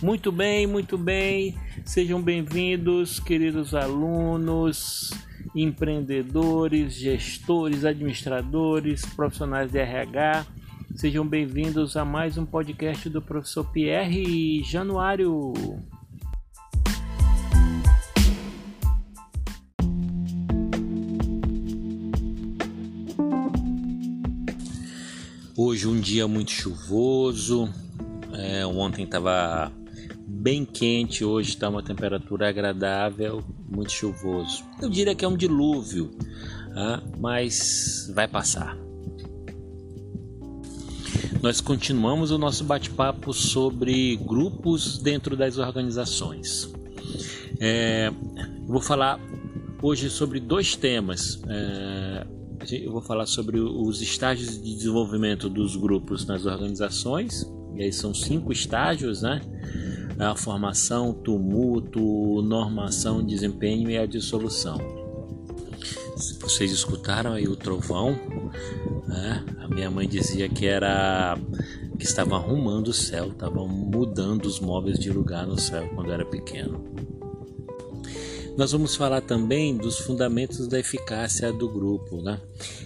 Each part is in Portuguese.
Muito bem, muito bem. Sejam bem-vindos, queridos alunos, empreendedores, gestores, administradores, profissionais de RH. Sejam bem-vindos a mais um podcast do professor Pierre Januário. Hoje um dia muito chuvoso. É, ontem estava bem quente, hoje está uma temperatura agradável, muito chuvoso. Eu diria que é um dilúvio, ah, mas vai passar. Nós continuamos o nosso bate-papo sobre grupos dentro das organizações. É, vou falar hoje sobre dois temas. É, eu vou falar sobre os estágios de desenvolvimento dos grupos nas organizações, e aí são cinco estágios, né? A formação, tumulto, normação, desempenho e a dissolução. Vocês escutaram aí o trovão? Né? A minha mãe dizia que era que estava arrumando o céu, estava mudando os móveis de lugar no céu quando era pequeno. Nós vamos falar também dos fundamentos da eficácia do grupo. Né?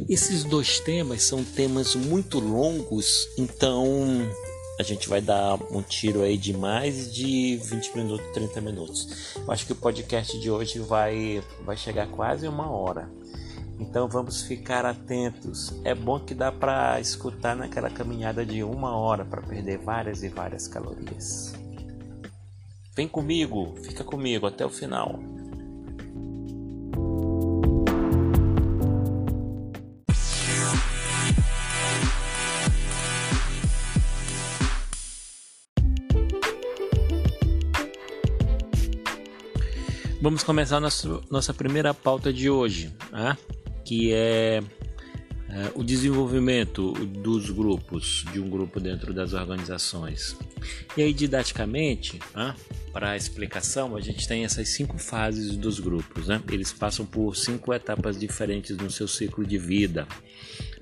Esses dois temas são temas muito longos, então a gente vai dar um tiro aí de mais de 20 minutos, 30 minutos. Eu acho que o podcast de hoje vai, vai chegar quase uma hora. Então vamos ficar atentos. É bom que dá para escutar naquela caminhada de uma hora para perder várias e várias calorias. Vem comigo, fica comigo até o final. Vamos começar nossa, nossa primeira pauta de hoje, né? que é, é, o desenvolvimento dos grupos, de um grupo dentro das organizações. E aí, didaticamente, né? para explicação, a gente tem essas cinco fases dos grupos. Né? Eles passam por cinco etapas diferentes no seu ciclo de vida.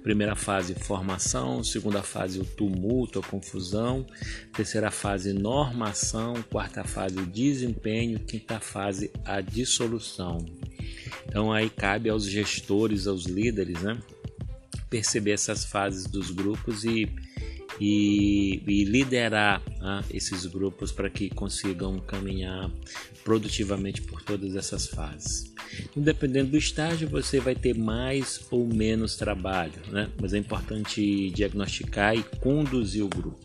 Primeira fase, formação. Segunda fase, o tumulto, a confusão. Terceira fase, normação. Quarta fase, o desempenho. Quinta fase, a dissolução. Então aí cabe aos gestores, aos líderes, né? Perceber essas fases dos grupos e e, e liderar né, esses grupos para que consigam caminhar produtivamente por todas essas fases. Independente do estágio, você vai ter mais ou menos trabalho, né? mas é importante diagnosticar e conduzir o grupo.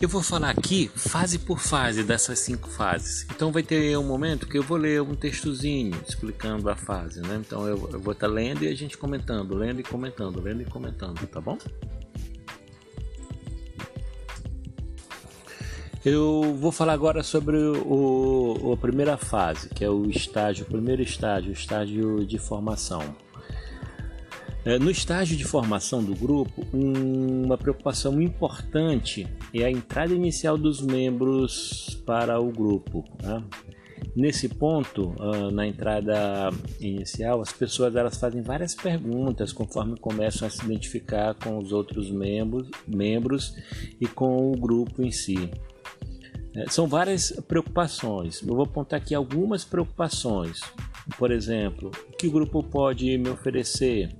Eu vou falar aqui fase por fase dessas cinco fases. Então vai ter um momento que eu vou ler um textozinho explicando a fase, né? Então eu, eu vou estar lendo e a gente comentando, lendo e comentando, lendo e comentando, tá bom? Eu vou falar agora sobre o, a primeira fase, que é o estágio, o primeiro estágio, o estágio de formação. É, no estágio de formação do grupo, uma preocupação importante é a entrada inicial dos membros para o grupo. Né? Nesse ponto, ah, na entrada inicial, as pessoas elas fazem várias perguntas conforme começam a se identificar com os outros membros, membros e com o grupo em si. É, são várias preocupações. Eu vou apontar aqui algumas preocupações. Por exemplo, o que o grupo pode me oferecer?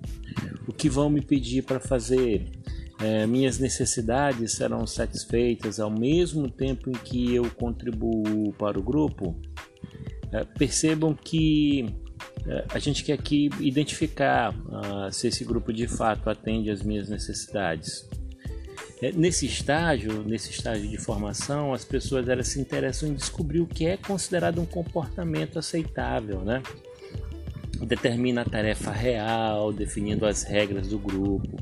O que vão me pedir para fazer? É, minhas necessidades serão satisfeitas ao mesmo tempo em que eu contribuo para o grupo? É, percebam que é, a gente quer aqui identificar uh, se esse grupo de fato atende às minhas necessidades. É, nesse estágio, nesse estágio de formação, as pessoas elas se interessam em descobrir o que é considerado um comportamento aceitável, né? Determina a tarefa real, definindo as regras do grupo.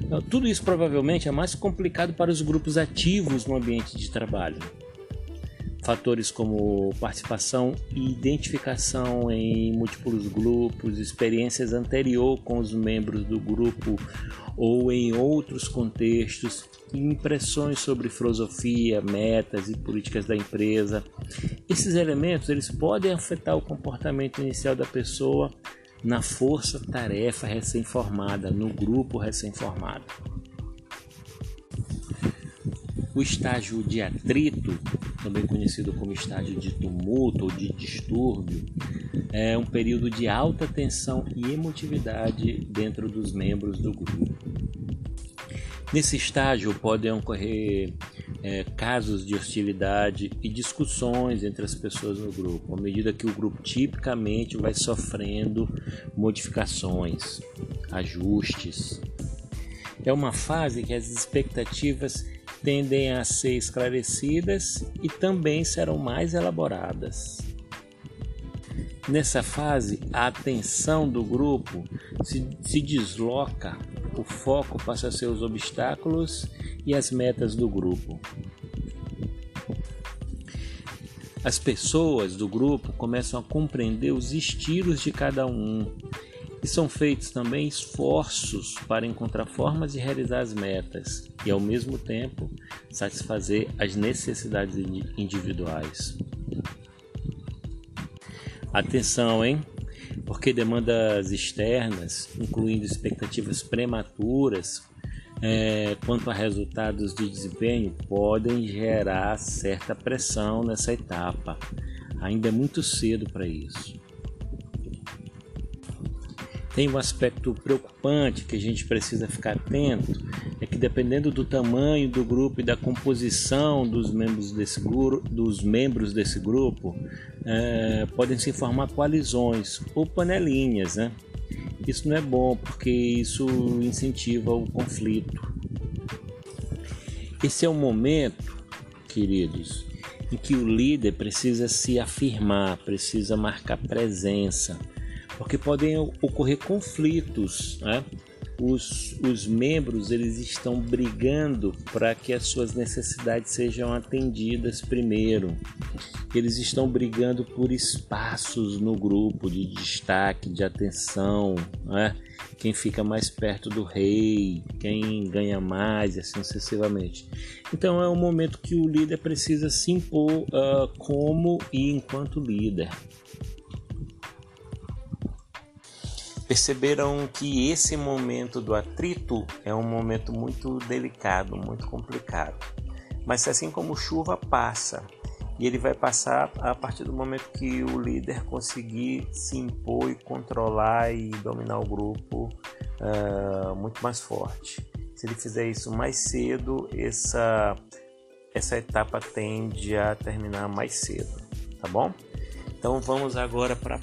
Então, tudo isso provavelmente é mais complicado para os grupos ativos no ambiente de trabalho. Fatores como participação e identificação em múltiplos grupos, experiências anterior com os membros do grupo ou em outros contextos, impressões sobre filosofia, metas e políticas da empresa. Esses elementos eles podem afetar o comportamento inicial da pessoa na força-tarefa recém-formada, no grupo recém-formado. O estágio de atrito, também conhecido como estágio de tumulto ou de distúrbio, é um período de alta tensão e emotividade dentro dos membros do grupo. Nesse estágio podem ocorrer é, casos de hostilidade e discussões entre as pessoas no grupo, à medida que o grupo tipicamente vai sofrendo modificações, ajustes. É uma fase que as expectativas tendem a ser esclarecidas e também serão mais elaboradas. Nessa fase, a atenção do grupo se, se desloca, o foco passa a ser os obstáculos e as metas do grupo. As pessoas do grupo começam a compreender os estilos de cada um e são feitos também esforços para encontrar formas de realizar as metas e, ao mesmo tempo, satisfazer as necessidades individuais. Atenção, hein? Porque demandas externas, incluindo expectativas prematuras é, quanto a resultados de desempenho, podem gerar certa pressão nessa etapa. Ainda é muito cedo para isso. Tem um aspecto preocupante que a gente precisa ficar atento, é que dependendo do tamanho do grupo e da composição dos membros desse, grupo, dos membros desse grupo, é, podem se formar coalizões ou panelinhas, né? Isso não é bom porque isso incentiva o conflito. Esse é o momento, queridos, em que o líder precisa se afirmar, precisa marcar presença, porque podem ocorrer conflitos, né? Os, os membros eles estão brigando para que as suas necessidades sejam atendidas primeiro. Eles estão brigando por espaços no grupo de destaque, de atenção, né? quem fica mais perto do rei, quem ganha mais e assim sucessivamente. Então é um momento que o líder precisa se impor uh, como e enquanto líder. Perceberam que esse momento do atrito é um momento muito delicado, muito complicado. Mas assim como chuva passa, e ele vai passar a partir do momento que o líder conseguir se impor e controlar e dominar o grupo uh, muito mais forte. Se ele fizer isso mais cedo, essa, essa etapa tende a terminar mais cedo, tá bom? Então vamos agora para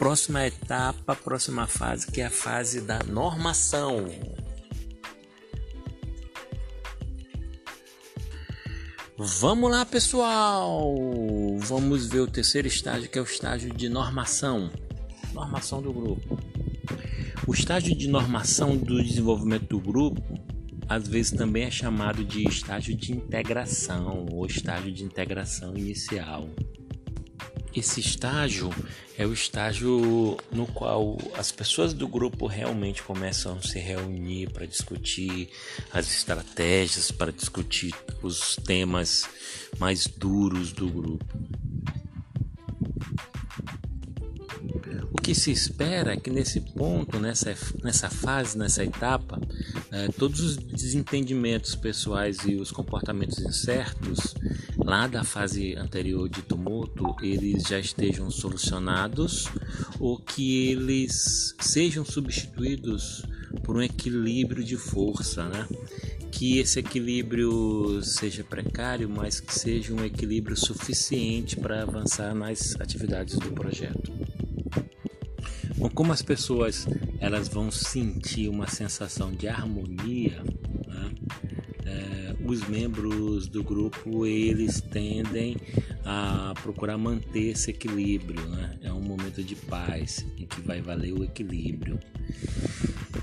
próxima etapa, próxima fase, que é a fase da normação. Vamos lá, pessoal! Vamos ver o terceiro estágio, que é o estágio de normação. Normação do grupo. O estágio de normação do desenvolvimento do grupo, às vezes também é chamado de estágio de integração ou estágio de integração inicial. Esse estágio é o estágio no qual as pessoas do grupo realmente começam a se reunir para discutir as estratégias, para discutir os temas mais duros do grupo. Que se espera é que nesse ponto, nessa, nessa fase, nessa etapa, eh, todos os desentendimentos pessoais e os comportamentos incertos lá da fase anterior de tumulto eles já estejam solucionados ou que eles sejam substituídos por um equilíbrio de força, né? Que esse equilíbrio seja precário, mas que seja um equilíbrio suficiente para avançar nas atividades do projeto. Como as pessoas elas vão sentir uma sensação de harmonia, né? é, os membros do grupo eles tendem a procurar manter esse equilíbrio, né? É um momento de paz em que vai valer o equilíbrio.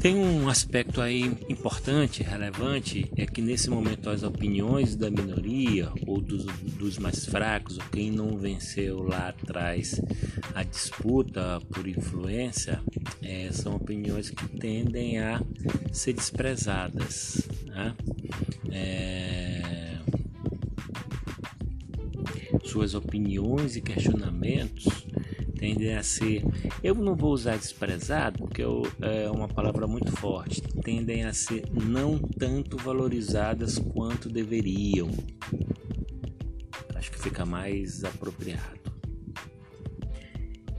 Tem um aspecto aí importante, relevante, é que nesse momento as opiniões da minoria ou dos, dos mais fracos, ou quem não venceu lá atrás a disputa por influência, é, são opiniões que tendem a ser desprezadas. Né? É, suas opiniões e questionamentos tendem a ser, eu não vou usar desprezado, porque eu, é uma palavra muito forte, tendem a ser não tanto valorizadas quanto deveriam. Acho que fica mais apropriado.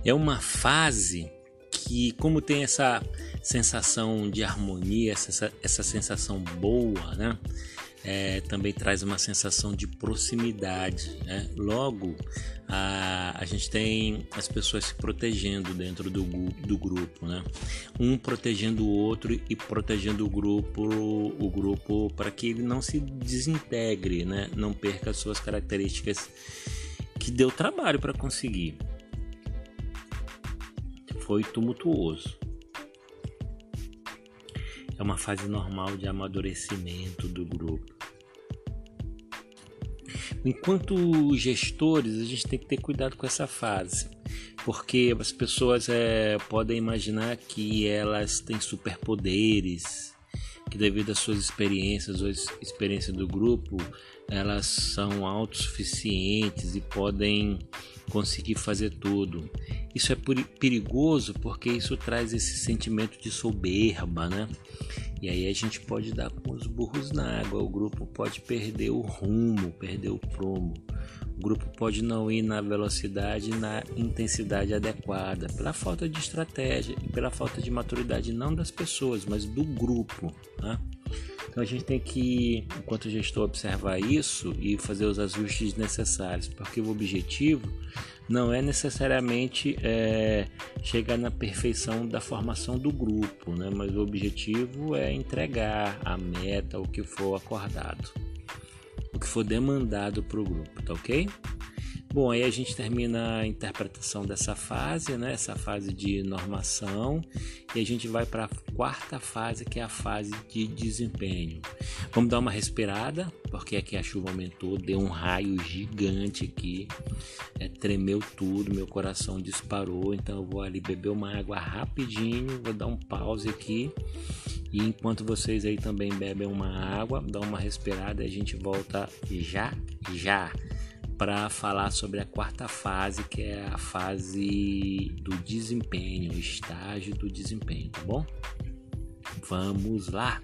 É uma fase que, como tem essa sensação de harmonia, essa, essa sensação boa, né? É, também traz uma sensação de proximidade. Né? Logo, a, a gente tem as pessoas se protegendo dentro do, do grupo, né? um protegendo o outro e protegendo o grupo, o grupo para que ele não se desintegre, né? não perca as suas características que deu trabalho para conseguir. Foi tumultuoso. É uma fase normal de amadurecimento do grupo. Enquanto gestores, a gente tem que ter cuidado com essa fase, porque as pessoas é, podem imaginar que elas têm superpoderes, que devido às suas experiências ou experiência do grupo, elas são autossuficientes e podem conseguir fazer tudo. Isso é perigoso porque isso traz esse sentimento de soberba, né? E aí a gente pode dar com os burros na água, o grupo pode perder o rumo, perder o prumo. O grupo pode não ir na velocidade e na intensidade adequada, pela falta de estratégia e pela falta de maturidade, não das pessoas, mas do grupo. Né? Então a gente tem que, enquanto gestor, observar isso e fazer os ajustes necessários, porque o objetivo não é necessariamente é, chegar na perfeição da formação do grupo, né? mas o objetivo é entregar a meta, o que for acordado, o que for demandado para o grupo, tá ok? Bom, aí a gente termina a interpretação dessa fase, né? Essa fase de normação, e a gente vai para a quarta fase, que é a fase de desempenho. Vamos dar uma respirada, porque aqui a chuva aumentou, deu um raio gigante aqui, é, tremeu tudo, meu coração disparou, então eu vou ali beber uma água rapidinho, vou dar um pause aqui. E enquanto vocês aí também bebem uma água, dá uma respirada, a gente volta já já para falar sobre a quarta fase, que é a fase do desempenho, o estágio do desempenho, tá bom? Vamos lá!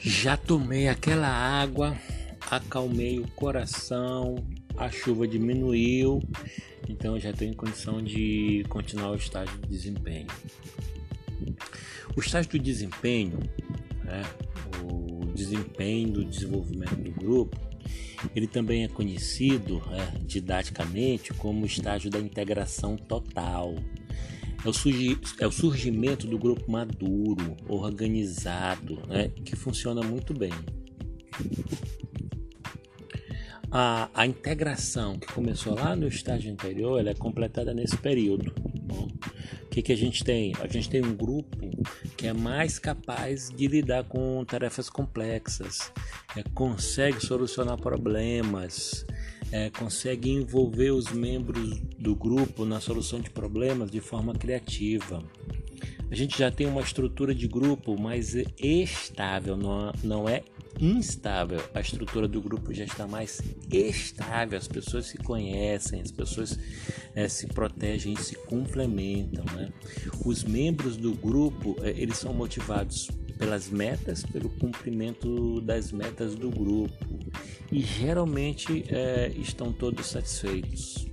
Já tomei aquela água, acalmei o coração, a chuva diminuiu, então já estou em condição de continuar o estágio de desempenho. O estágio do desempenho né, o desempenho do desenvolvimento do grupo, ele também é conhecido né, didaticamente como o estágio da integração total. É é o surgimento do grupo maduro, organizado, né, que funciona muito bem. A, a integração que começou lá no estágio anterior, ela é completada nesse período. O que, que a gente tem? A gente tem um grupo é mais capaz de lidar com tarefas complexas, é, consegue solucionar problemas, é, consegue envolver os membros do grupo na solução de problemas de forma criativa. A gente já tem uma estrutura de grupo mais estável, não, não é instável. A estrutura do grupo já está mais estável, as pessoas se conhecem, as pessoas é, se protegem se complementam. Né? Os membros do grupo é, eles são motivados pelas metas, pelo cumprimento das metas do grupo e geralmente é, estão todos satisfeitos.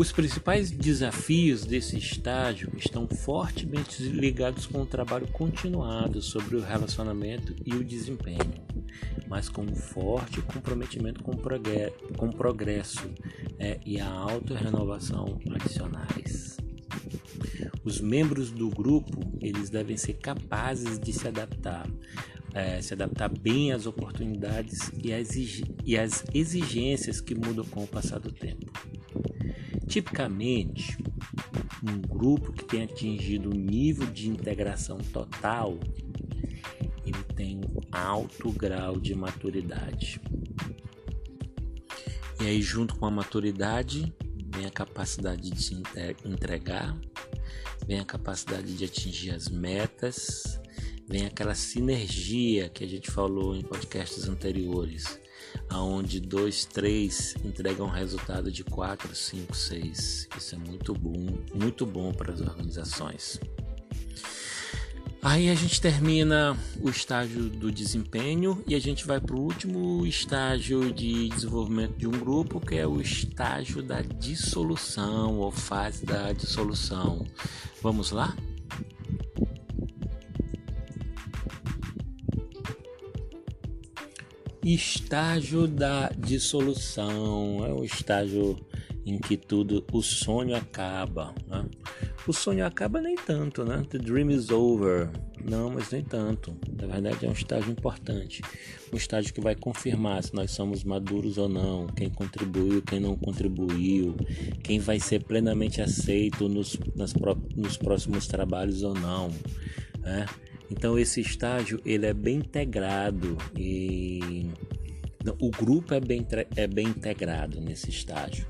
Os principais desafios desse estágio estão fortemente ligados com o trabalho continuado sobre o relacionamento e o desempenho, mas com um forte comprometimento com, com progresso é, e a auto-renovação adicionais. Os membros do grupo eles devem ser capazes de se adaptar, é, se adaptar bem às oportunidades e às, e às exigências que mudam com o passar do tempo. Tipicamente, um grupo que tem atingido um nível de integração total, ele tem um alto grau de maturidade. E aí, junto com a maturidade, vem a capacidade de se entregar, vem a capacidade de atingir as metas, vem aquela sinergia que a gente falou em podcasts anteriores, aonde dois, três entregam um resultado de quatro, cinco, seis. Isso é muito bom, muito bom para as organizações. Aí a gente termina o estágio do desempenho e a gente vai para o último estágio de desenvolvimento de um grupo, que é o estágio da dissolução ou fase da dissolução. Vamos lá? Estágio da dissolução é o estágio em que tudo, o sonho acaba. Né? O sonho acaba nem tanto, né? The dream is over. Não, mas nem tanto. Na verdade, é um estágio importante. Um estágio que vai confirmar se nós somos maduros ou não, quem contribuiu, quem não contribuiu, quem vai ser plenamente aceito nos, nas, nos próximos trabalhos ou não. Né? Então, esse estágio ele é bem integrado e o grupo é bem, é bem integrado nesse estágio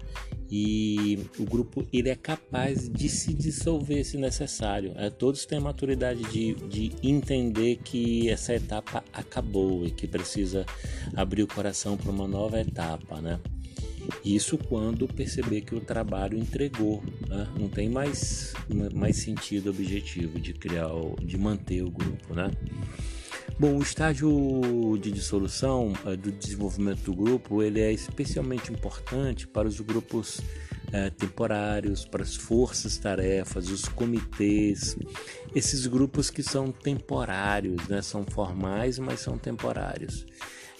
e o grupo ele é capaz de se dissolver se necessário. É, todos têm a maturidade de, de entender que essa etapa acabou e que precisa abrir o coração para uma nova etapa, né? Isso quando perceber que o trabalho entregou, né? não tem mais, mais sentido objetivo de criar, de manter o grupo, né? Bom, o estágio de dissolução uh, do desenvolvimento do grupo ele é especialmente importante para os grupos uh, temporários, para as forças-tarefas, os comitês, esses grupos que são temporários, né? são formais, mas são temporários.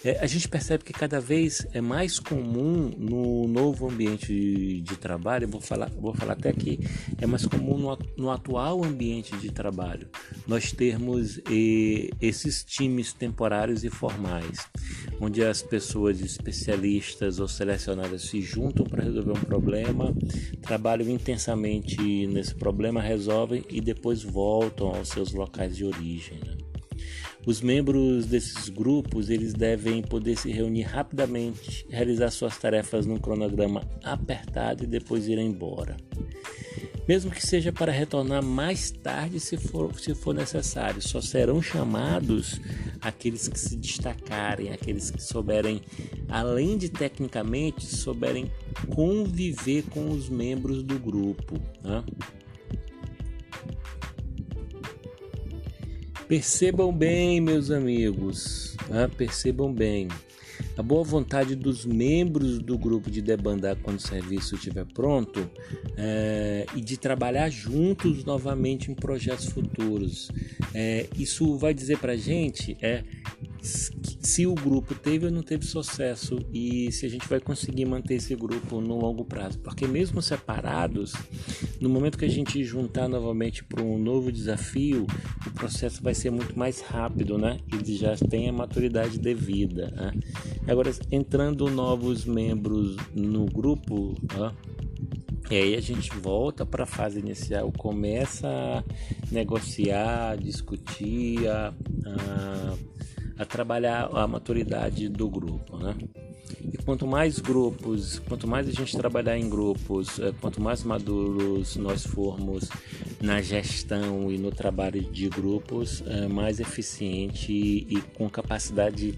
É, a gente percebe que cada vez é mais comum no novo ambiente de, de trabalho, vou falar, vou falar até aqui, é mais comum no, no atual ambiente de trabalho nós termos esses times temporários e formais, onde as pessoas especialistas ou selecionadas se juntam para resolver um problema, trabalham intensamente nesse problema, resolvem e depois voltam aos seus locais de origem. Né? Os membros desses grupos eles devem poder se reunir rapidamente, realizar suas tarefas num cronograma apertado e depois ir embora. Mesmo que seja para retornar mais tarde se for, se for necessário, só serão chamados aqueles que se destacarem, aqueles que souberem, além de tecnicamente, souberem conviver com os membros do grupo. Né? Percebam bem, meus amigos, tá? percebam bem. A boa vontade dos membros do grupo de debandar quando o serviço estiver pronto é, e de trabalhar juntos novamente em projetos futuros. É, isso vai dizer para gente é, se o grupo teve ou não teve sucesso e se a gente vai conseguir manter esse grupo no longo prazo. Porque mesmo separados, no momento que a gente juntar novamente para um novo desafio, o processo vai ser muito mais rápido, né? E já tem a maturidade devida. Né? Agora, entrando novos membros no grupo, né? E aí a gente volta para a fase inicial, começa a negociar, discutir, a, a a trabalhar a maturidade do grupo, né? E quanto mais grupos, quanto mais a gente trabalhar em grupos, é, quanto mais maduros nós formos na gestão e no trabalho de grupos, é, mais eficiente e com capacidade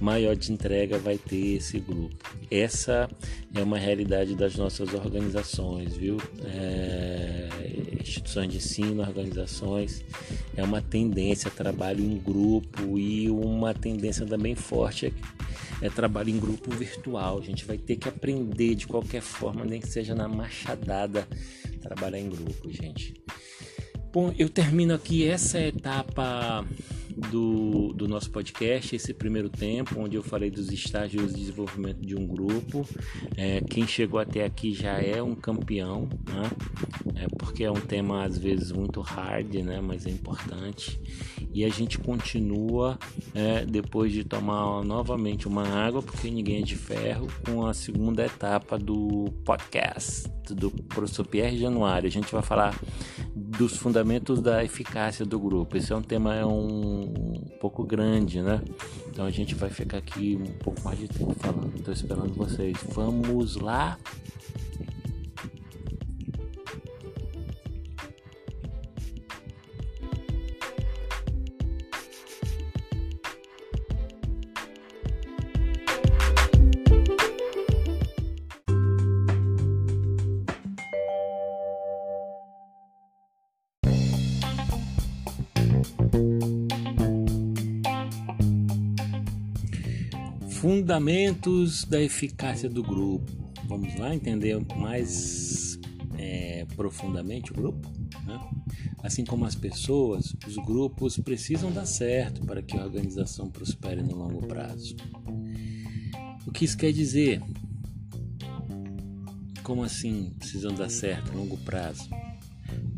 maior de entrega vai ter esse grupo. Essa é uma realidade das nossas organizações, viu? É, instituições de ensino, organizações, é uma tendência trabalho em grupo e uma tendência também forte é trabalho em grupo virtual. A gente vai ter que aprender de qualquer forma, nem que seja na machadada, trabalhar em grupo, gente. Bom, eu termino aqui essa etapa do, do nosso podcast, esse primeiro tempo, onde eu falei dos estágios de desenvolvimento de um grupo. É, quem chegou até aqui já é um campeão, né? É porque é um tema às vezes muito hard, né? Mas é importante. E a gente continua é, depois de tomar novamente uma água, porque ninguém é de ferro, com a segunda etapa do podcast do professor Pierre Januário. A gente vai falar dos fundamentos da eficácia do grupo. Esse é um tema é um, um pouco grande, né? Então a gente vai ficar aqui um pouco mais de tempo falando. Estou esperando vocês. Vamos lá. Fundamentos da eficácia do grupo. Vamos lá entender mais é, profundamente o grupo? Né? Assim como as pessoas, os grupos precisam dar certo para que a organização prospere no longo prazo. O que isso quer dizer? Como assim precisam dar certo no longo prazo?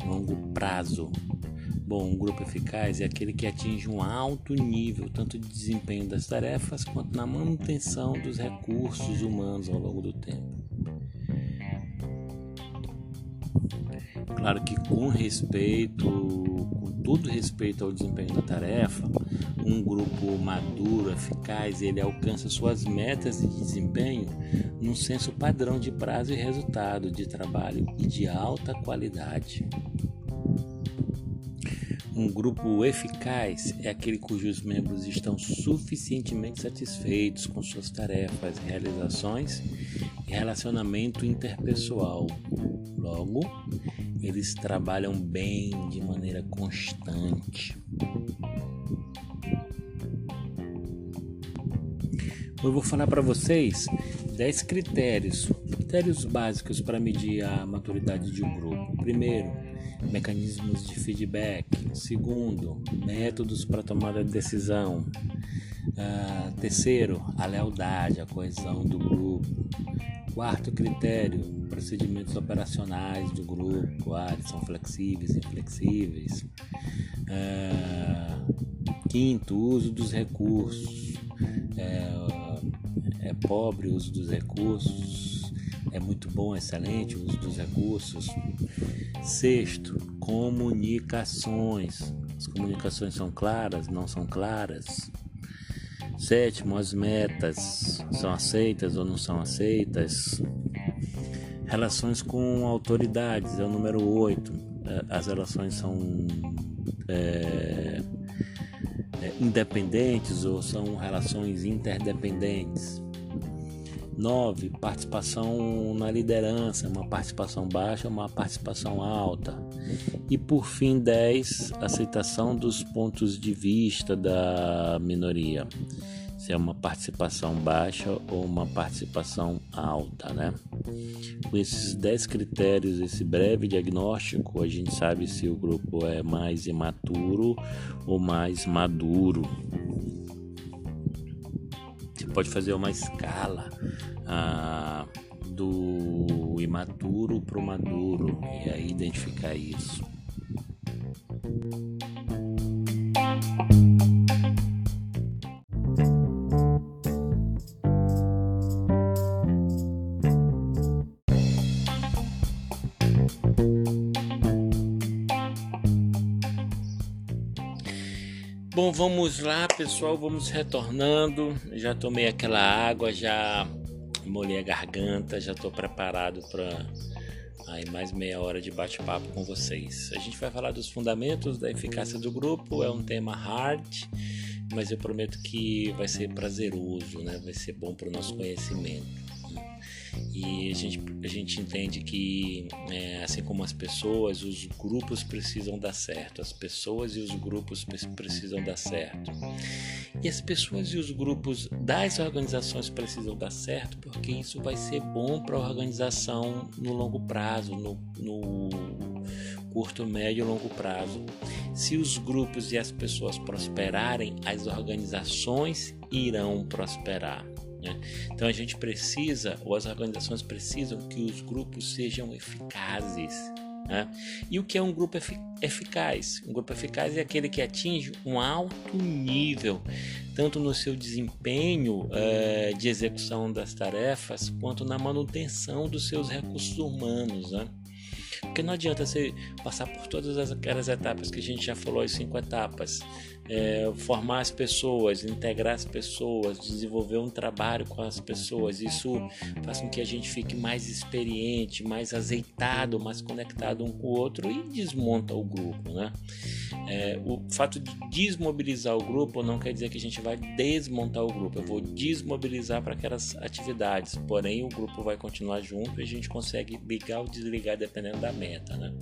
Longo prazo. Bom, um grupo eficaz é aquele que atinge um alto nível tanto de desempenho das tarefas quanto na manutenção dos recursos humanos ao longo do tempo. Claro que com respeito, com todo respeito ao desempenho da tarefa, um grupo maduro, eficaz, ele alcança suas metas de desempenho num senso padrão de prazo e resultado de trabalho e de alta qualidade. Um grupo eficaz é aquele cujos membros estão suficientemente satisfeitos com suas tarefas, realizações e relacionamento interpessoal. Logo, eles trabalham bem de maneira constante. Eu vou falar para vocês 10 critérios, critérios básicos para medir a maturidade de um grupo. Primeiro, mecanismos de feedback. Segundo, métodos para tomar a decisão. Uh, terceiro, a lealdade, a coesão do grupo. Quarto critério, procedimentos operacionais do grupo. Ah, são flexíveis, inflexíveis. Uh, quinto, uso dos recursos. É, é pobre o uso dos recursos. É muito bom, excelente o uso dos recursos. Sexto, comunicações. As comunicações são claras, não são claras. Sétimo, as metas são aceitas ou não são aceitas. Relações com autoridades é o número oito. É, as relações são é, é, independentes ou são relações interdependentes. 9. Participação na liderança, uma participação baixa, uma participação alta. E por fim, 10. Aceitação dos pontos de vista da minoria. Se é uma participação baixa ou uma participação alta, né? Com esses 10 critérios, esse breve diagnóstico, a gente sabe se o grupo é mais imaturo ou mais maduro pode fazer uma escala ah, do imaturo para o maduro e aí identificar isso. Vamos lá, pessoal, vamos retornando. Já tomei aquela água, já molhei a garganta, já estou preparado para aí mais meia hora de bate-papo com vocês. A gente vai falar dos fundamentos da eficácia do grupo, é um tema hard, mas eu prometo que vai ser prazeroso, né? Vai ser bom para o nosso conhecimento. E a gente, a gente entende que, é, assim como as pessoas, os grupos precisam dar certo. As pessoas e os grupos precisam dar certo. E as pessoas e os grupos das organizações precisam dar certo porque isso vai ser bom para a organização no longo prazo, no, no curto, médio e longo prazo. Se os grupos e as pessoas prosperarem, as organizações irão prosperar. Né? Então a gente precisa, ou as organizações precisam, que os grupos sejam eficazes. Né? E o que é um grupo eficaz? Um grupo eficaz é aquele que atinge um alto nível, tanto no seu desempenho é, de execução das tarefas, quanto na manutenção dos seus recursos humanos. Né? Porque não adianta você passar por todas aquelas etapas que a gente já falou, as cinco etapas, é, formar as pessoas, integrar as pessoas, desenvolver um trabalho com as pessoas. Isso faz com que a gente fique mais experiente, mais azeitado, mais conectado um com o outro e desmonta o grupo, né? É, o fato de desmobilizar o grupo não quer dizer que a gente vai desmontar o grupo. Eu vou desmobilizar para aquelas atividades, porém o grupo vai continuar junto e a gente consegue ligar ou desligar dependendo da meta, né?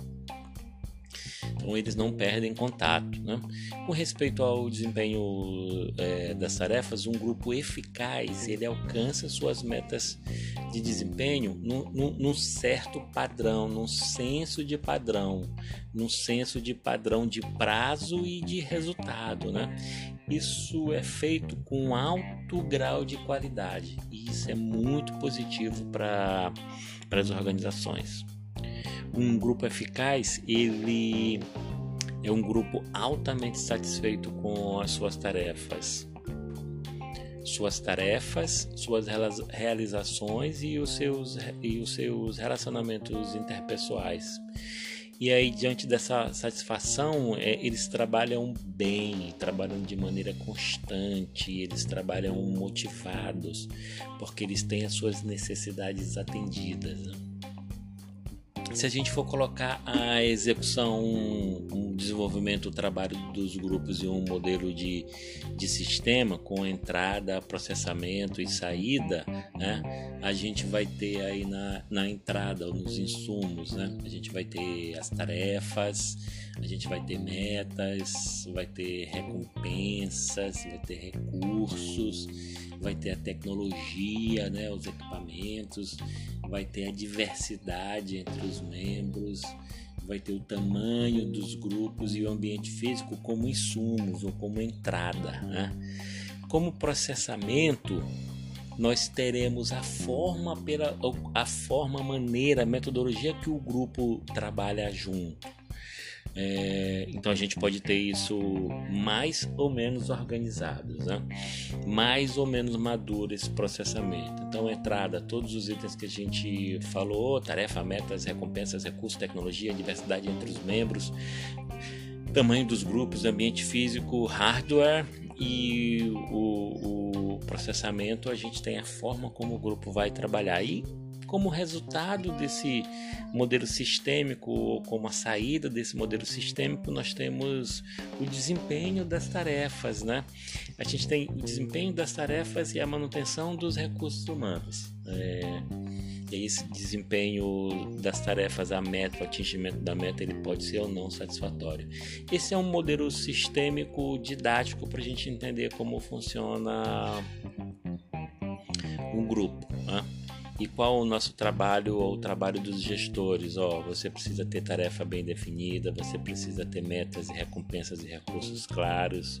Então eles não perdem contato. Né? Com respeito ao desempenho é, das tarefas, um grupo eficaz ele alcança suas metas de desempenho num, num, certo padrão, num senso de padrão, num senso de padrão de prazo e de resultado. Né? Isso é feito com alto grau de qualidade e isso é muito positivo para as organizações. Um grupo eficaz, ele é um grupo altamente satisfeito com as suas tarefas. Suas tarefas, suas realizações e os seus, e os seus relacionamentos interpessoais. E aí, diante dessa satisfação, é, eles trabalham bem, trabalham de maneira constante, eles trabalham motivados, porque eles têm as suas necessidades atendidas. Se a gente for colocar a execução, um desenvolvimento, o trabalho dos grupos em um modelo de, de sistema com entrada, processamento e saída, né? a gente vai ter aí na, na entrada, nos insumos, né? a gente vai ter as tarefas, a gente vai ter metas, vai ter recompensas, vai ter recursos, vai ter a tecnologia, né? os equipamentos, vai ter a diversidade entre os membros, vai ter o tamanho dos grupos e o ambiente físico como insumos ou como entrada. Né? Como processamento, nós teremos a forma, pela, a forma, maneira, metodologia que o grupo trabalha junto. É, então a gente pode ter isso mais ou menos organizados, né? mais ou menos maduro esse processamento. Então, entrada, todos os itens que a gente falou: tarefa, metas, recompensas, recursos, tecnologia, diversidade entre os membros, tamanho dos grupos, ambiente físico, hardware e o, o processamento. A gente tem a forma como o grupo vai trabalhar. E como resultado desse modelo sistêmico, ou como a saída desse modelo sistêmico, nós temos o desempenho das tarefas, né? A gente tem o desempenho das tarefas e a manutenção dos recursos humanos. É, esse desempenho das tarefas, a meta, o atingimento da meta, ele pode ser ou não satisfatório. Esse é um modelo sistêmico didático para a gente entender como funciona um grupo. Né? E qual o nosso trabalho ou o trabalho dos gestores? Ó, oh, você precisa ter tarefa bem definida, você precisa ter metas e recompensas e recursos claros,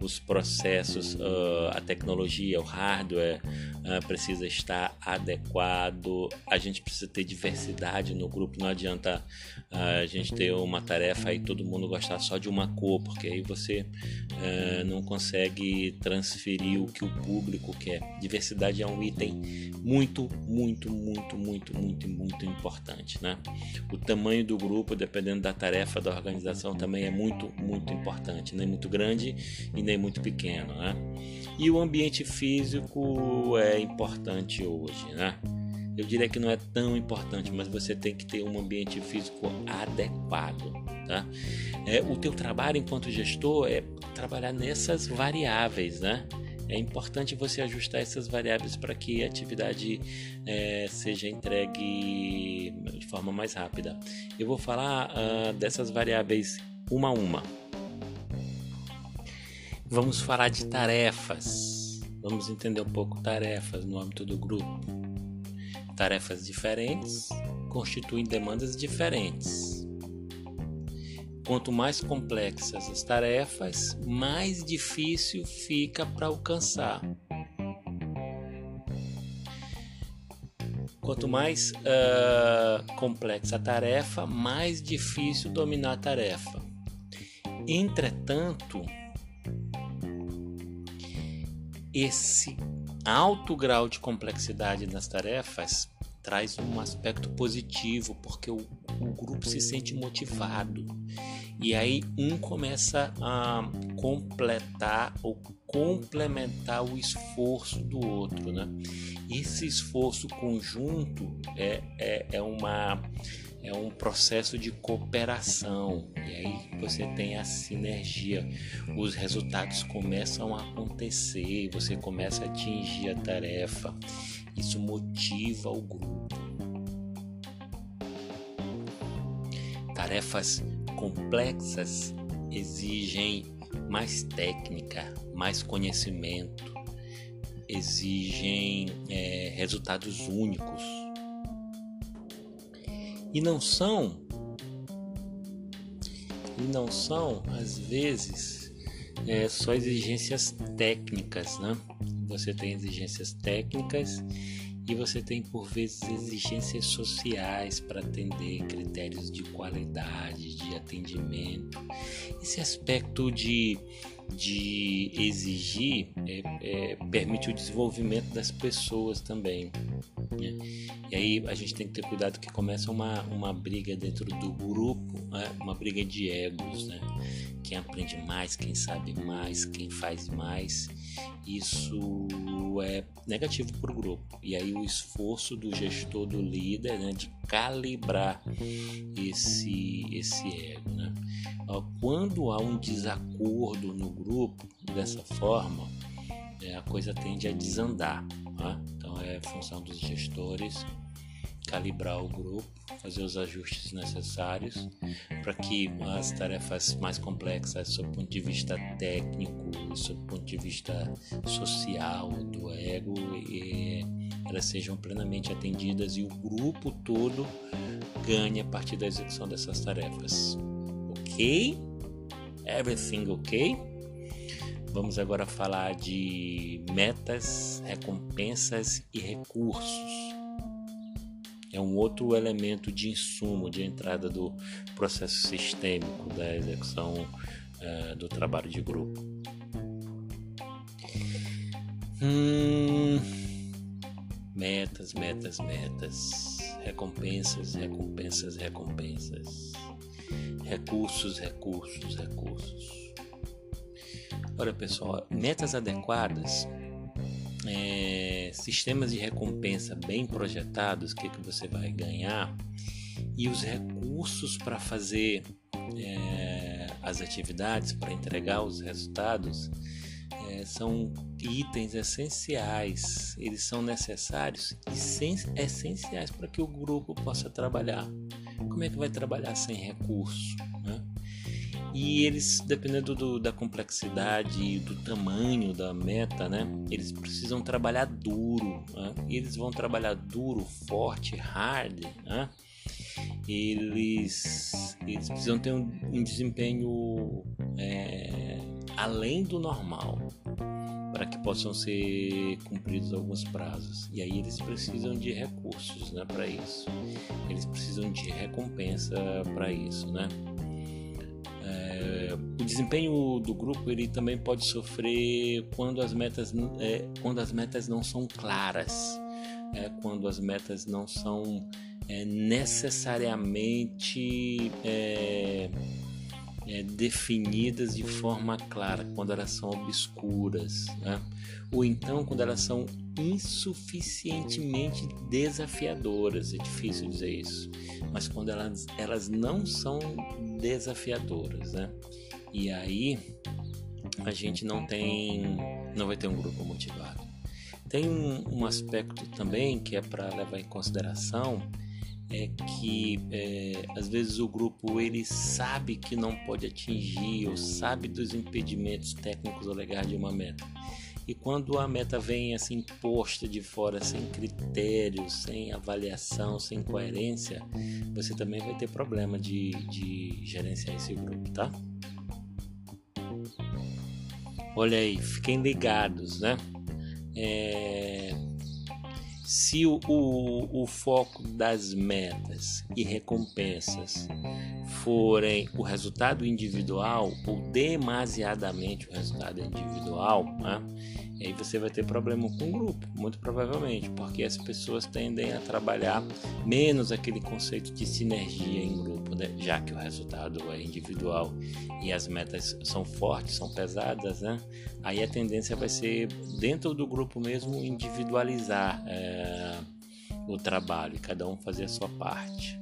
os processos, uh, a tecnologia, o hardware uh, precisa estar adequado, a gente precisa ter diversidade no grupo, não adianta uh, a gente ter uma tarefa e todo mundo gostar só de uma cor, porque aí você não consegue transferir o que o público quer. Diversidade é um item muito, muito, muito, muito, muito, muito importante, né? O tamanho do grupo, dependendo da tarefa da organização, também é muito, muito importante, nem muito grande e nem muito pequeno, né? E o ambiente físico é importante hoje, né? Eu diria que não é tão importante, mas você tem que ter um ambiente físico adequado, tá? É, o teu trabalho enquanto gestor é trabalhar nessas variáveis, né? É importante você ajustar essas variáveis para que a atividade é, seja entregue de forma mais rápida. Eu vou falar uh, dessas variáveis uma a uma. Vamos falar de tarefas. Vamos entender um pouco tarefas no âmbito do grupo. Tarefas diferentes constituem demandas diferentes. Quanto mais complexas as tarefas, mais difícil fica para alcançar. Quanto mais uh, complexa a tarefa, mais difícil dominar a tarefa. Entretanto, esse alto grau de complexidade nas tarefas traz um aspecto positivo, porque o, o grupo se sente motivado. E aí um começa a completar ou complementar o esforço do outro, né? Esse esforço conjunto é, é, é uma é um processo de cooperação e aí você tem a sinergia, os resultados começam a acontecer, você começa a atingir a tarefa isso motiva o grupo. Tarefas complexas exigem mais técnica, mais conhecimento, exigem é, resultados únicos. E não são, e não são, às vezes, é, só exigências técnicas, né? Você tem exigências técnicas e você tem por vezes exigências sociais para atender critérios de qualidade, de atendimento. Esse aspecto de, de exigir é, é, permite o desenvolvimento das pessoas também. Né? E aí a gente tem que ter cuidado que começa uma, uma briga dentro do grupo, né? uma briga de egos, né? Quem aprende mais, quem sabe mais, quem faz mais isso é negativo para o grupo. E aí o esforço do gestor, do líder, né, de calibrar esse, esse ego. Né? Quando há um desacordo no grupo dessa forma, é, a coisa tende a desandar. Tá? Então é função dos gestores calibrar o grupo, fazer os ajustes necessários para que as tarefas mais complexas, do ponto de vista técnico, do ponto de vista social, do ego, elas sejam plenamente atendidas e o grupo todo ganhe a partir da execução dessas tarefas. Ok? Everything ok? Vamos agora falar de metas, recompensas e recursos é um outro elemento de insumo de entrada do processo sistêmico da execução uh, do trabalho de grupo. Hum, metas, metas, metas, recompensas, recompensas, recompensas, recursos, recursos, recursos. Olha pessoal, metas adequadas é, sistemas de recompensa bem projetados, o que, que você vai ganhar, e os recursos para fazer é, as atividades, para entregar os resultados, é, são itens essenciais, eles são necessários e essenciais para que o grupo possa trabalhar. Como é que vai trabalhar sem recurso? E eles, dependendo do, da complexidade e do tamanho da meta, né, eles precisam trabalhar duro. Né? Eles vão trabalhar duro, forte, hard. Né? Eles, eles precisam ter um, um desempenho é, além do normal para que possam ser cumpridos alguns prazos. E aí eles precisam de recursos né, para isso. Eles precisam de recompensa para isso. Né? Desempenho do grupo ele também pode sofrer quando as metas, é, quando as metas não são claras, é, quando as metas não são é, necessariamente é, é, definidas de forma clara, quando elas são obscuras, né? ou então quando elas são insuficientemente desafiadoras. É difícil dizer isso, mas quando elas, elas não são desafiadoras, né? E aí a gente não tem, não vai ter um grupo motivado. Tem um, um aspecto também que é para levar em consideração é que é, às vezes o grupo ele sabe que não pode atingir ou sabe dos impedimentos técnicos ou legais de uma meta e quando a meta vem assim posta de fora, sem critério, sem avaliação, sem coerência, você também vai ter problema de, de gerenciar esse grupo, tá? Olha aí, fiquem ligados, né? É... Se o, o, o foco das metas e recompensas forem o resultado individual ou demasiadamente o resultado individual, né? E aí você vai ter problema com o grupo, muito provavelmente, porque as pessoas tendem a trabalhar menos aquele conceito de sinergia em grupo, né? já que o resultado é individual e as metas são fortes, são pesadas, né? Aí a tendência vai ser dentro do grupo mesmo individualizar é, o trabalho cada um fazer a sua parte.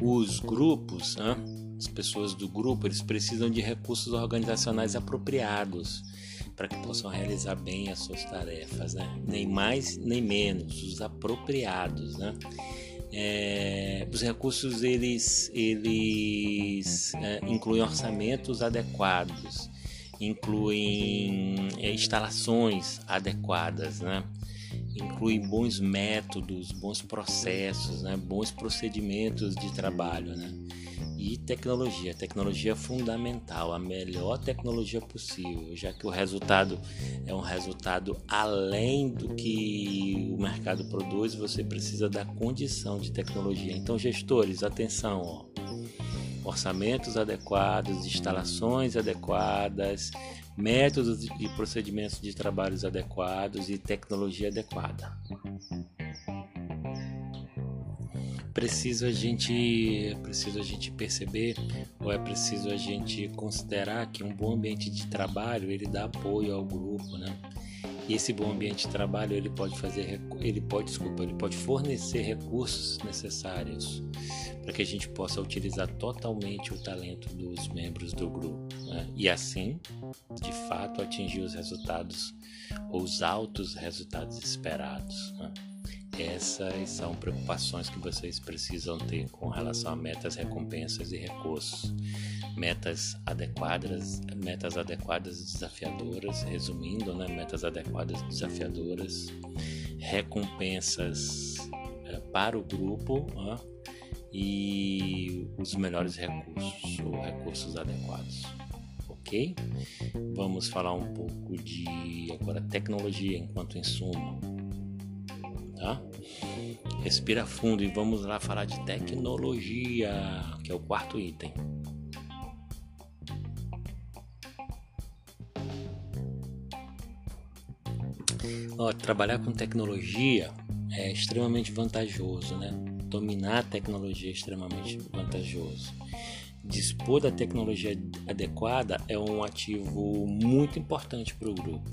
Os grupos, né? As pessoas do grupo eles precisam de recursos organizacionais apropriados. para que possam realizar bem as suas tarefas, né? nem mais nem menos, os apropriados. Né? É, os recursos eles, eles é, incluem orçamentos adequados, incluem é, instalações adequadas, né? inclui bons métodos, bons processos, né? bons procedimentos de trabalho. Né? E tecnologia, tecnologia fundamental, a melhor tecnologia possível, já que o resultado é um resultado além do que o mercado produz, você precisa da condição de tecnologia. Então, gestores, atenção, ó. orçamentos adequados, instalações adequadas, métodos e procedimentos de trabalhos adequados e tecnologia adequada. Preciso a gente, preciso a gente perceber ou é preciso a gente considerar que um bom ambiente de trabalho ele dá apoio ao grupo, né? E esse bom ambiente de trabalho ele pode fazer, ele pode, desculpa, ele pode fornecer recursos necessários para que a gente possa utilizar totalmente o talento dos membros do grupo né? e assim, de fato, atingir os resultados ou os altos resultados esperados. Né? Essas são preocupações que vocês precisam ter com relação a metas, recompensas e recursos. Metas adequadas, metas adequadas e desafiadoras, resumindo, né? metas adequadas e desafiadoras, recompensas é, para o grupo né? e os melhores recursos ou recursos adequados. Ok? Vamos falar um pouco de agora tecnologia enquanto insumo tá? Respira fundo e vamos lá falar de tecnologia, que é o quarto item. Ó, trabalhar com tecnologia é extremamente vantajoso, né? Dominar a tecnologia é extremamente vantajoso. Dispor da tecnologia adequada é um ativo muito importante para o grupo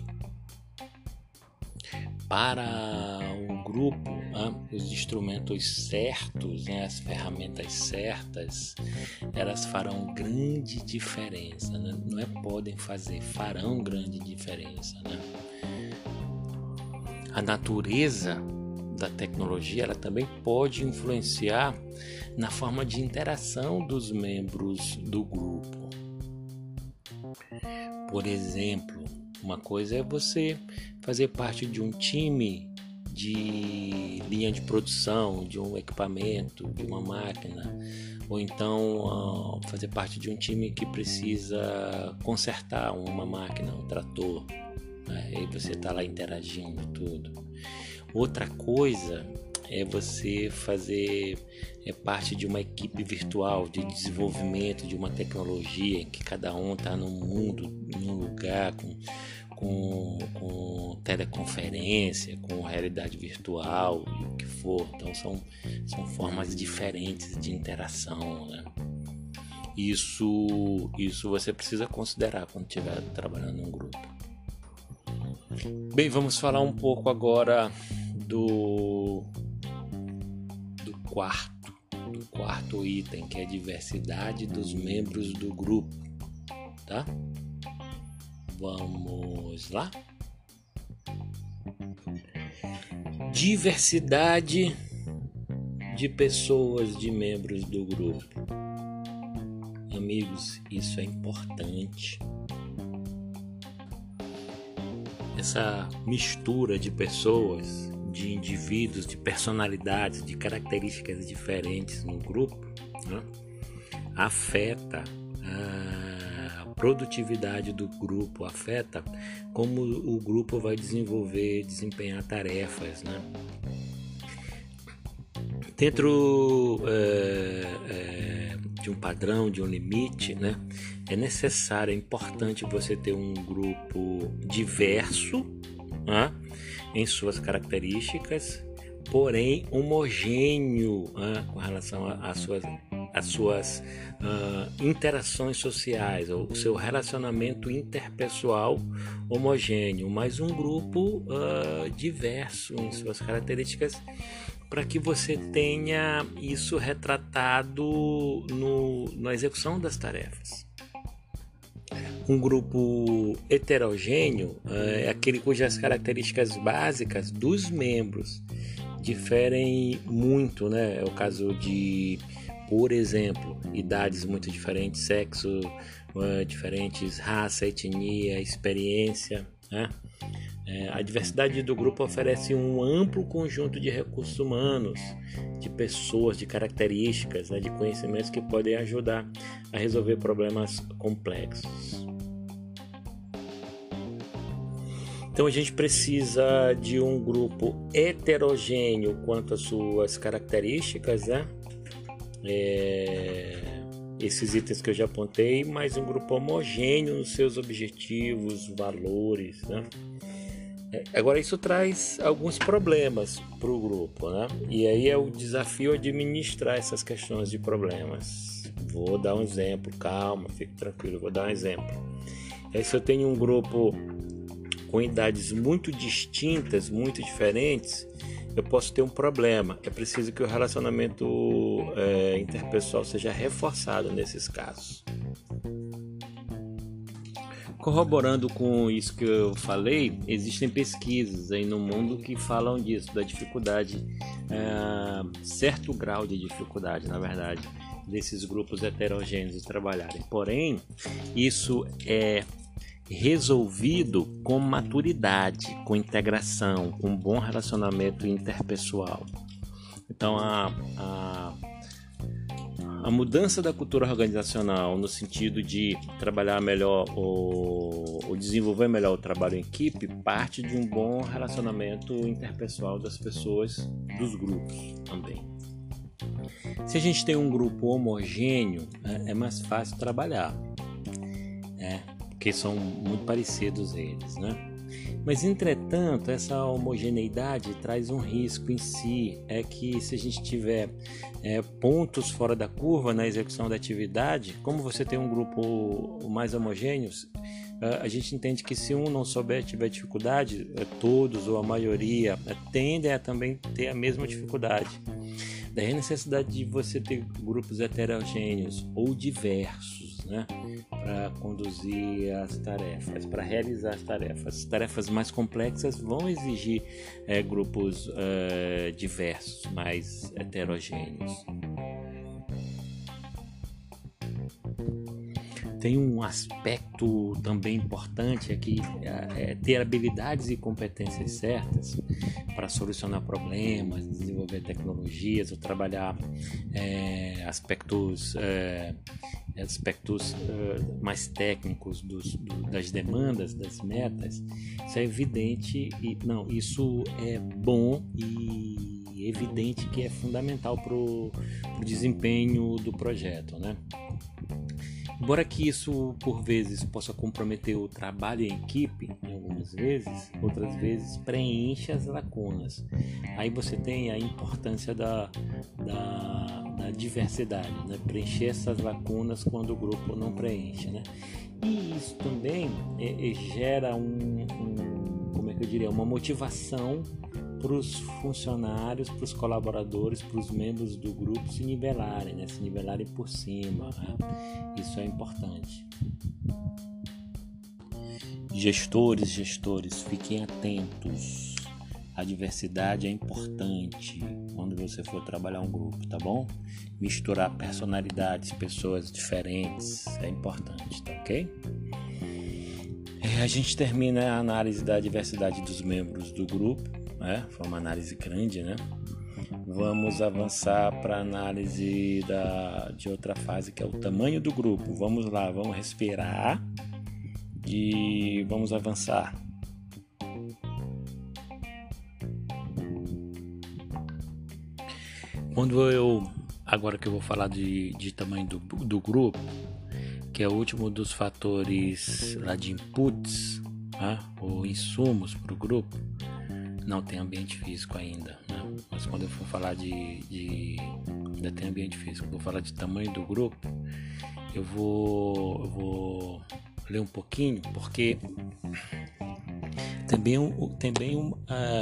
para o grupo né, os instrumentos certos, né, as ferramentas certas, elas farão grande diferença. Né? Não é podem fazer, farão grande diferença. Né? A natureza da tecnologia ela também pode influenciar na forma de interação dos membros do grupo. Por exemplo, uma coisa é você fazer parte de um time de linha de produção, de um equipamento, de uma máquina, ou então uh, fazer parte de um time que precisa consertar uma máquina, um trator. Né? E você está lá interagindo tudo. Outra coisa é você fazer é parte de uma equipe virtual de desenvolvimento de uma tecnologia em que cada um está num mundo, num lugar com com, com teleconferência, com realidade virtual e o que for. Então são, são formas diferentes de interação. Né? Isso, isso você precisa considerar quando estiver trabalhando em um grupo. Bem, vamos falar um pouco agora do, do quarto, do quarto item, que é a diversidade dos membros do grupo, tá? Vamos lá? Diversidade de pessoas, de membros do grupo. Amigos, isso é importante. Essa mistura de pessoas, de indivíduos, de personalidades, de características diferentes no grupo, né, afeta a produtividade do grupo afeta como o grupo vai desenvolver, desempenhar tarefas, né? Dentro é, é, de um padrão, de um limite, né? É necessário, é importante você ter um grupo diverso né? em suas características, porém homogêneo né? com relação às suas as suas uh, interações sociais, o seu relacionamento interpessoal homogêneo, mas um grupo uh, diverso em suas características para que você tenha isso retratado no, na execução das tarefas. Um grupo heterogêneo é aquele cujas características básicas dos membros diferem muito, né? É o caso de, por exemplo, idades muito diferentes, sexo diferentes, raça, etnia, experiência, né? É, a diversidade do grupo oferece um amplo conjunto de recursos humanos, de pessoas, de características, né, de conhecimentos que podem ajudar a resolver problemas complexos. Então a gente precisa de um grupo heterogêneo quanto às suas características, né? É, esses itens que eu já apontei, mas um grupo homogêneo nos seus objetivos, valores, né? É, agora isso traz alguns problemas para o grupo, né? E aí é o desafio administrar essas questões de problemas. Vou dar um exemplo, calma, fique tranquilo, vou dar um exemplo. Aí se eu tenho um grupo com idades muito distintas, muito diferentes, eu posso ter um problema. É preciso que o relacionamento é, interpessoal seja reforçado nesses casos. Corroborando com isso que eu falei, existem pesquisas aí no mundo que falam disso, da dificuldade, é, certo grau de dificuldade, na verdade, desses grupos heterogêneos trabalharem. Porém, isso é resolvido com maturidade, com integração, com um bom relacionamento interpessoal. Então, a, a, a mudança da cultura organizacional no sentido de trabalhar melhor ou, ou desenvolver melhor o trabalho em equipe parte de um bom relacionamento interpessoal das pessoas, dos grupos também. Se a gente tem um grupo homogêneo, é, é mais fácil trabalhar. É, porque são muito parecidos eles, né? Mas entretanto, essa homogeneidade traz um risco em si, é que se a gente tiver é, pontos fora da curva na execução da atividade, como você tem um grupo mais homogêneo, a gente entende que se um não souber tiver dificuldade, é, todos ou a maioria é, tendem a também ter a mesma dificuldade. Daí a necessidade de você ter grupos heterogêneos ou diversos, né, para conduzir as tarefas, para realizar as tarefas. As tarefas mais complexas vão exigir é, grupos é, diversos, mais heterogêneos. tem um aspecto também importante aqui, é, é ter habilidades e competências certas para solucionar problemas, desenvolver tecnologias ou trabalhar é, aspectos aspectos é, mais técnicos dos, do, das demandas, das metas. Isso é evidente e não, isso é bom e evidente que é fundamental para o desempenho do projeto, né? Embora que isso por vezes possa comprometer o trabalho em equipe, em algumas vezes, outras vezes preenche as lacunas. Aí você tem a importância da, da, da diversidade, né? preencher essas lacunas quando o grupo não preenche. Né? E isso também é, é, gera um, um, como é que eu diria, uma motivação para os funcionários, para os colaboradores, para os membros do grupo se nivelarem, né? se nivelarem por cima. Né? Isso é importante. Gestores, gestores, fiquem atentos. A diversidade é importante quando você for trabalhar um grupo, tá bom? Misturar personalidades, pessoas diferentes é importante, tá ok? É, a gente termina a análise da diversidade dos membros do grupo né? Foi uma análise grande, né? Vamos avançar para a análise da, de outra fase que é o tamanho do grupo. Vamos lá, vamos respirar e vamos avançar. Quando eu agora que eu vou falar de, de tamanho do, do grupo, que é o último dos fatores lá de inputs, né? ou insumos para o grupo, não tem ambiente físico ainda, né? mas quando eu for falar de, de ainda tem ambiente físico, vou falar de tamanho do grupo, eu vou, eu vou ler um pouquinho porque também tem bem uh,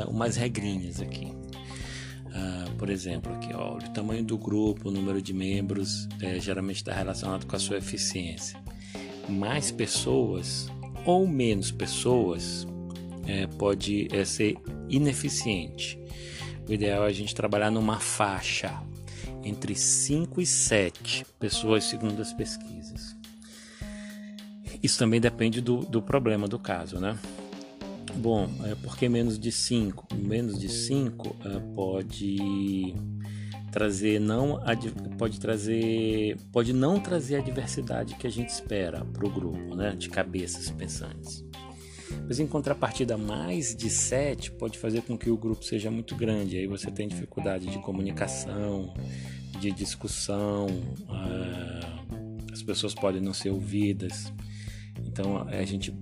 umas regrinhas aqui. Uh, por exemplo, aqui, ó, o tamanho do grupo, o número de membros, é, geralmente está relacionado com a sua eficiência. mais pessoas ou menos pessoas é, pode é, ser ineficiente. O ideal é a gente trabalhar numa faixa entre 5 e 7 pessoas, segundo as pesquisas. Isso também depende do, do problema do caso, né? Bom, é porque menos de 5? Menos de 5 é, pode trazer não pode trazer pode não trazer a diversidade que a gente espera para o grupo, né, de cabeças pensantes. Mas em contrapartida, mais de 7 pode fazer com que o grupo seja muito grande. Aí você tem dificuldade de comunicação, de discussão, uh, as pessoas podem não ser ouvidas. Então a gente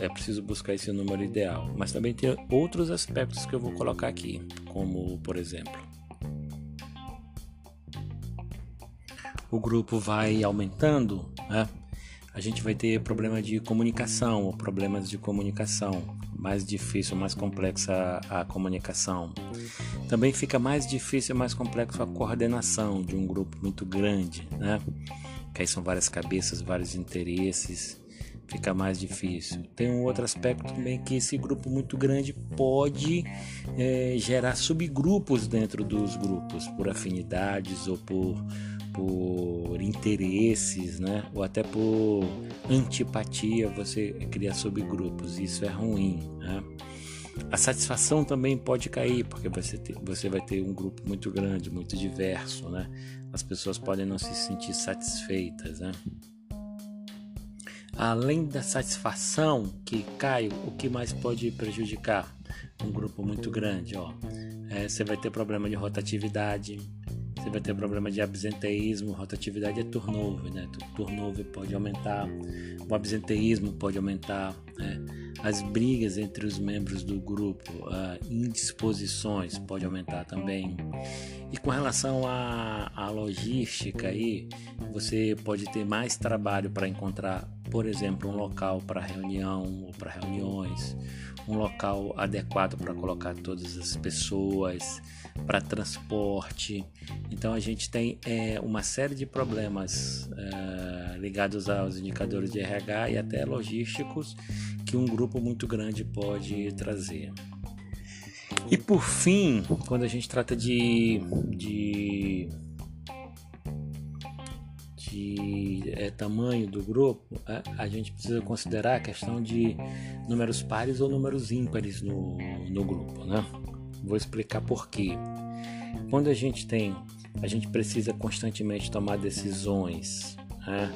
é preciso buscar esse número ideal. Mas também tem outros aspectos que eu vou colocar aqui, como por exemplo, o grupo vai aumentando, né? A gente vai ter problema de comunicação ou problemas de comunicação, mais difícil, mais complexa a, a comunicação. Também fica mais difícil e mais complexo a coordenação de um grupo muito grande, né? Que aí são várias cabeças, vários interesses fica mais difícil. Tem um outro aspecto também que esse grupo muito grande pode é, gerar subgrupos dentro dos grupos, por afinidades ou por, por interesses, né? ou até por antipatia, você cria subgrupos, isso é ruim. Né? A satisfação também pode cair, porque você, ter, você vai ter um grupo muito grande, muito diverso, né? As pessoas podem não se sentir satisfeitas, né? Além da satisfação que cai, o que mais pode prejudicar um grupo muito grande? Ó, é, você vai ter problema de rotatividade, você vai ter problema de absenteísmo. Rotatividade é turnover, né? Turnover pode aumentar, o absenteísmo pode aumentar, né? as brigas entre os membros do grupo, uh, indisposições pode aumentar também. E com relação à, à logística aí, você pode ter mais trabalho para encontrar, por exemplo, um local para reunião ou para reuniões, um local adequado para colocar todas as pessoas, para transporte. Então a gente tem é, uma série de problemas é, ligados aos indicadores de RH e até logísticos que um grupo muito grande pode trazer. E por fim, quando a gente trata de, de, de é, tamanho do grupo, a, a, gente precisa considerar a questão de números pares ou números ímpares no, no grupo. Né? Vou explicar por quê. Quando a gente tem, a gente precisa constantemente tomar decisões né?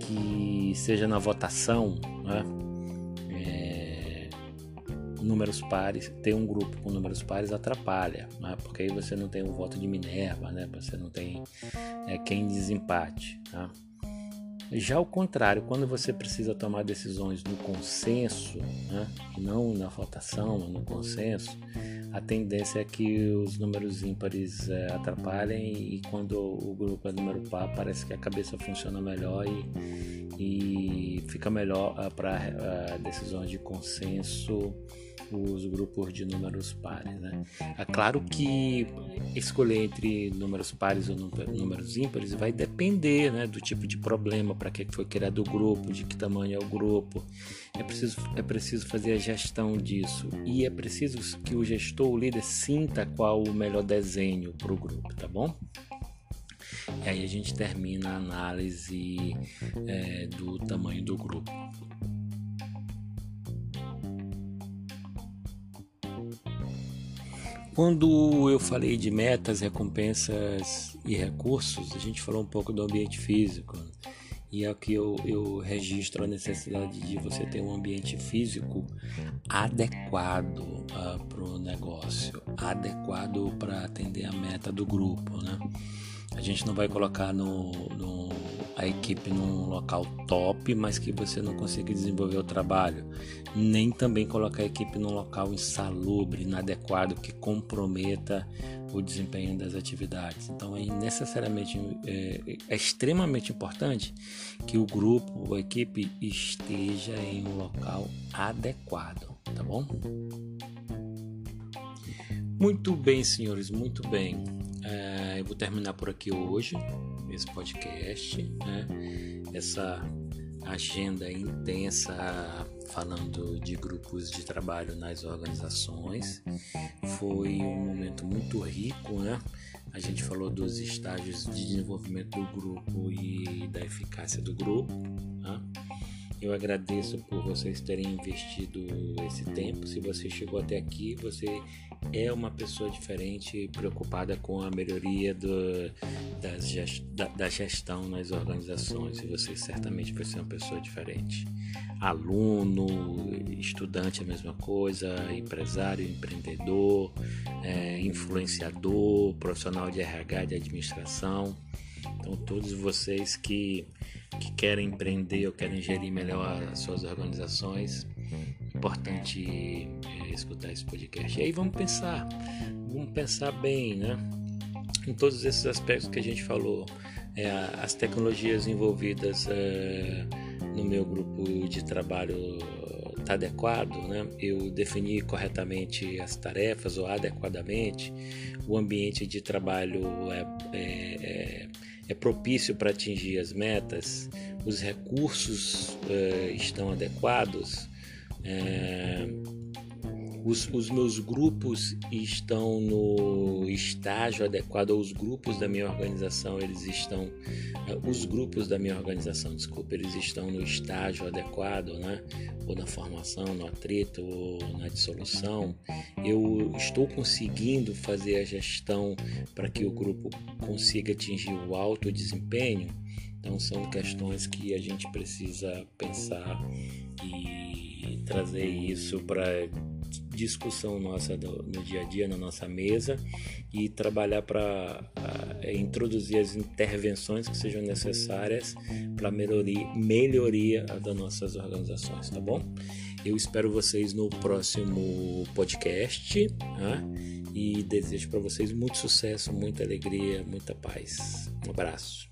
que seja na votação, né? números pares, ter um grupo com números pares atrapalha, né? porque aí você não tem o voto de Minerva, né? você não tem é, quem desempate. Tá? Já o contrário, quando você precisa tomar decisões no consenso, né? e não na votação, no consenso, a tendência é que os números ímpares é, atrapalhem e quando o grupo é número par, parece que a cabeça funciona melhor e, e fica melhor uh, para uh, decisões de consenso os grupos de números pares. Né? É claro que escolher entre números pares ou números ímpares vai depender né, do tipo de problema, para que foi criado o grupo, de que tamanho é o grupo. É preciso, é preciso fazer a gestão disso e é preciso que o gestor, o líder, sinta qual o melhor desenho para o grupo, tá bom? E aí a gente termina a análise é, do tamanho do grupo. Quando eu falei de metas, recompensas e recursos, a gente falou um pouco do ambiente físico. E aqui eu, eu registro a necessidade de você ter um ambiente físico adequado uh, ah, para o negócio, adequado para atender a meta do grupo. Né? A gente não vai colocar no, no, a equipe num local top, mas que você não consiga desenvolver o trabalho. Nem também colocar a equipe num local insalubre, inadequado, que comprometa o desempenho das atividades. Então é necessariamente é, é extremamente importante que o grupo, a equipe esteja em um local adequado, tá bom? Muito bem, senhores, muito bem. É, eu vou terminar por aqui hoje esse podcast, né? essa agenda intensa falando de grupos de trabalho nas organizações. Foi um momento muito rico, né? A gente falou dos estágios de desenvolvimento do grupo e da eficácia do grupo. Né? Eu agradeço por vocês terem investido esse tempo. Se você chegou até aqui, você é uma pessoa diferente, preocupada com a melhoria do, das, da, da, gestão nas organizações. E você certamente vai ser uma pessoa diferente. Aluno, estudante, a mesma coisa, empresário, empreendedor, é, influenciador, profissional de RH, de administração. Então, todos vocês que que querem empreender ou querem gerir melhor as suas organizações, importante é, escutar esse podcast. E aí vamos pensar, vamos pensar bem, né? Em todos esses aspectos que a gente falou, é, as tecnologias envolvidas é, no meu grupo de trabalho está adequado, né? Eu defini corretamente as tarefas ou adequadamente, o ambiente de trabalho é, é, é propício para atingir as metas, os recursos uh, estão adequados, uh, os, os, meus grupos estão no estágio adequado, ou os grupos da minha organização, eles estão, uh, os grupos da minha organização, desculpa, eles estão no estágio adequado, né? Ou na formação, no atrito, ou na dissolução. Eu estou conseguindo fazer a gestão para que o grupo consiga atingir o alto desempenho. Então são questões que a gente precisa pensar e trazer isso para discussão nossa do, no dia a dia, na nossa mesa e trabalhar para introduzir as intervenções que sejam necessárias para melhoria, melhoria das nossas organizações, tá bom? Eu espero vocês no próximo podcast tá? e desejo para vocês muito sucesso, muita alegria, muita paz. Um abraço.